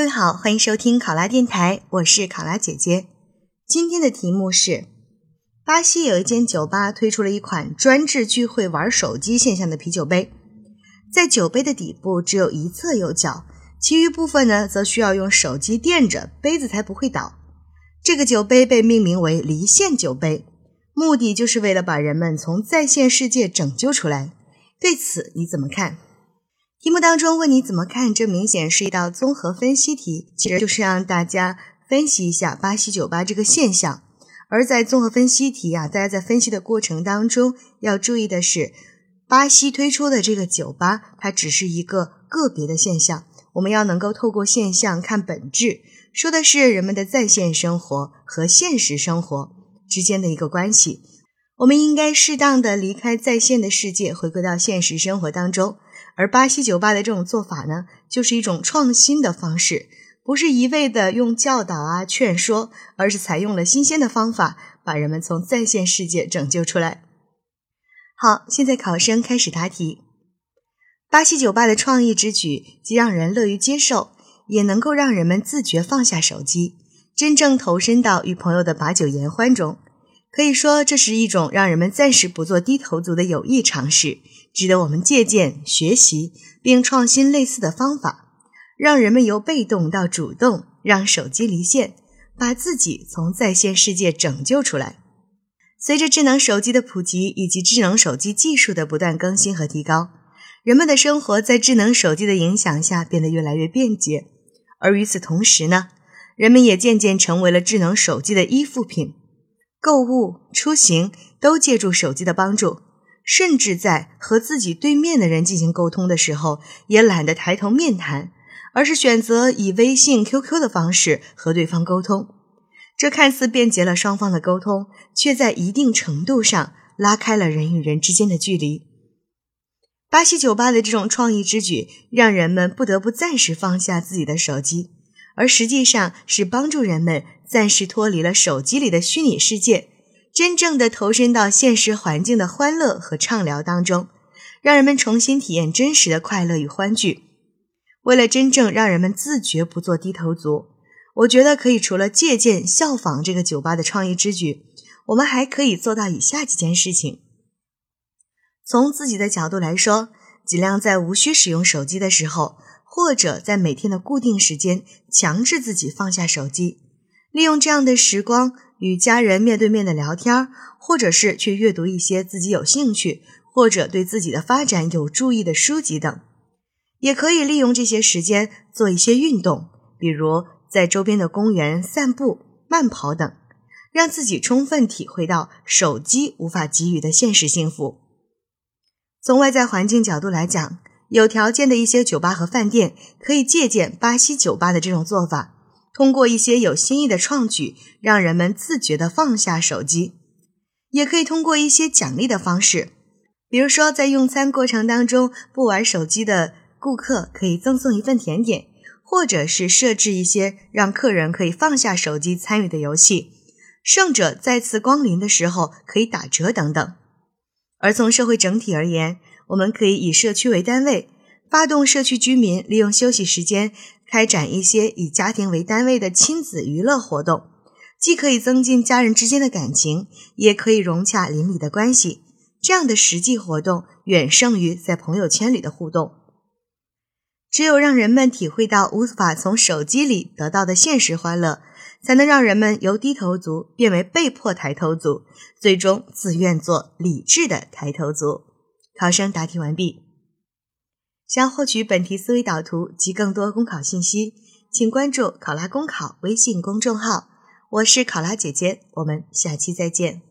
各位好，欢迎收听考拉电台，我是考拉姐姐。今天的题目是：巴西有一间酒吧推出了一款专治聚会玩手机现象的啤酒杯，在酒杯的底部只有一侧有角，其余部分呢则需要用手机垫着，杯子才不会倒。这个酒杯被命名为离线酒杯，目的就是为了把人们从在线世界拯救出来。对此你怎么看？题目当中问你怎么看，这明显是一道综合分析题，其实就是让大家分析一下巴西酒吧这个现象。而在综合分析题啊，大家在分析的过程当中要注意的是，巴西推出的这个酒吧，它只是一个个别的现象，我们要能够透过现象看本质，说的是人们的在线生活和现实生活之间的一个关系。我们应该适当的离开在线的世界，回归到现实生活当中。而巴西酒吧的这种做法呢，就是一种创新的方式，不是一味的用教导啊、劝说，而是采用了新鲜的方法，把人们从在线世界拯救出来。好，现在考生开始答题。巴西酒吧的创意之举，既让人乐于接受，也能够让人们自觉放下手机，真正投身到与朋友的把酒言欢中。可以说，这是一种让人们暂时不做低头族的有益尝试，值得我们借鉴学习，并创新类似的方法，让人们由被动到主动，让手机离线，把自己从在线世界拯救出来。随着智能手机的普及以及智能手机技术的不断更新和提高，人们的生活在智能手机的影响下变得越来越便捷，而与此同时呢，人们也渐渐成为了智能手机的依附品。购物、出行都借助手机的帮助，甚至在和自己对面的人进行沟通的时候，也懒得抬头面谈，而是选择以微信、QQ 的方式和对方沟通。这看似便捷了双方的沟通，却在一定程度上拉开了人与人之间的距离。巴西酒吧的这种创意之举，让人们不得不暂时放下自己的手机。而实际上是帮助人们暂时脱离了手机里的虚拟世界，真正的投身到现实环境的欢乐和畅聊当中，让人们重新体验真实的快乐与欢聚。为了真正让人们自觉不做低头族，我觉得可以除了借鉴效仿这个酒吧的创意之举，我们还可以做到以下几件事情：从自己的角度来说，尽量在无需使用手机的时候。或者在每天的固定时间，强制自己放下手机，利用这样的时光与家人面对面的聊天，或者是去阅读一些自己有兴趣或者对自己的发展有助益的书籍等。也可以利用这些时间做一些运动，比如在周边的公园散步、慢跑等，让自己充分体会到手机无法给予的现实幸福。从外在环境角度来讲。有条件的一些酒吧和饭店可以借鉴巴西酒吧的这种做法，通过一些有新意的创举，让人们自觉地放下手机。也可以通过一些奖励的方式，比如说在用餐过程当中不玩手机的顾客可以赠送一份甜点，或者是设置一些让客人可以放下手机参与的游戏，胜者再次光临的时候可以打折等等。而从社会整体而言，我们可以以社区为单位，发动社区居民利用休息时间开展一些以家庭为单位的亲子娱乐活动，既可以增进家人之间的感情，也可以融洽邻里的关系。这样的实际活动远胜于在朋友圈里的互动。只有让人们体会到无法从手机里得到的现实欢乐，才能让人们由低头族变为被迫抬头族，最终自愿做理智的抬头族。考生答题完毕。想获取本题思维导图及更多公考信息，请关注“考拉公考”微信公众号。我是考拉姐姐，我们下期再见。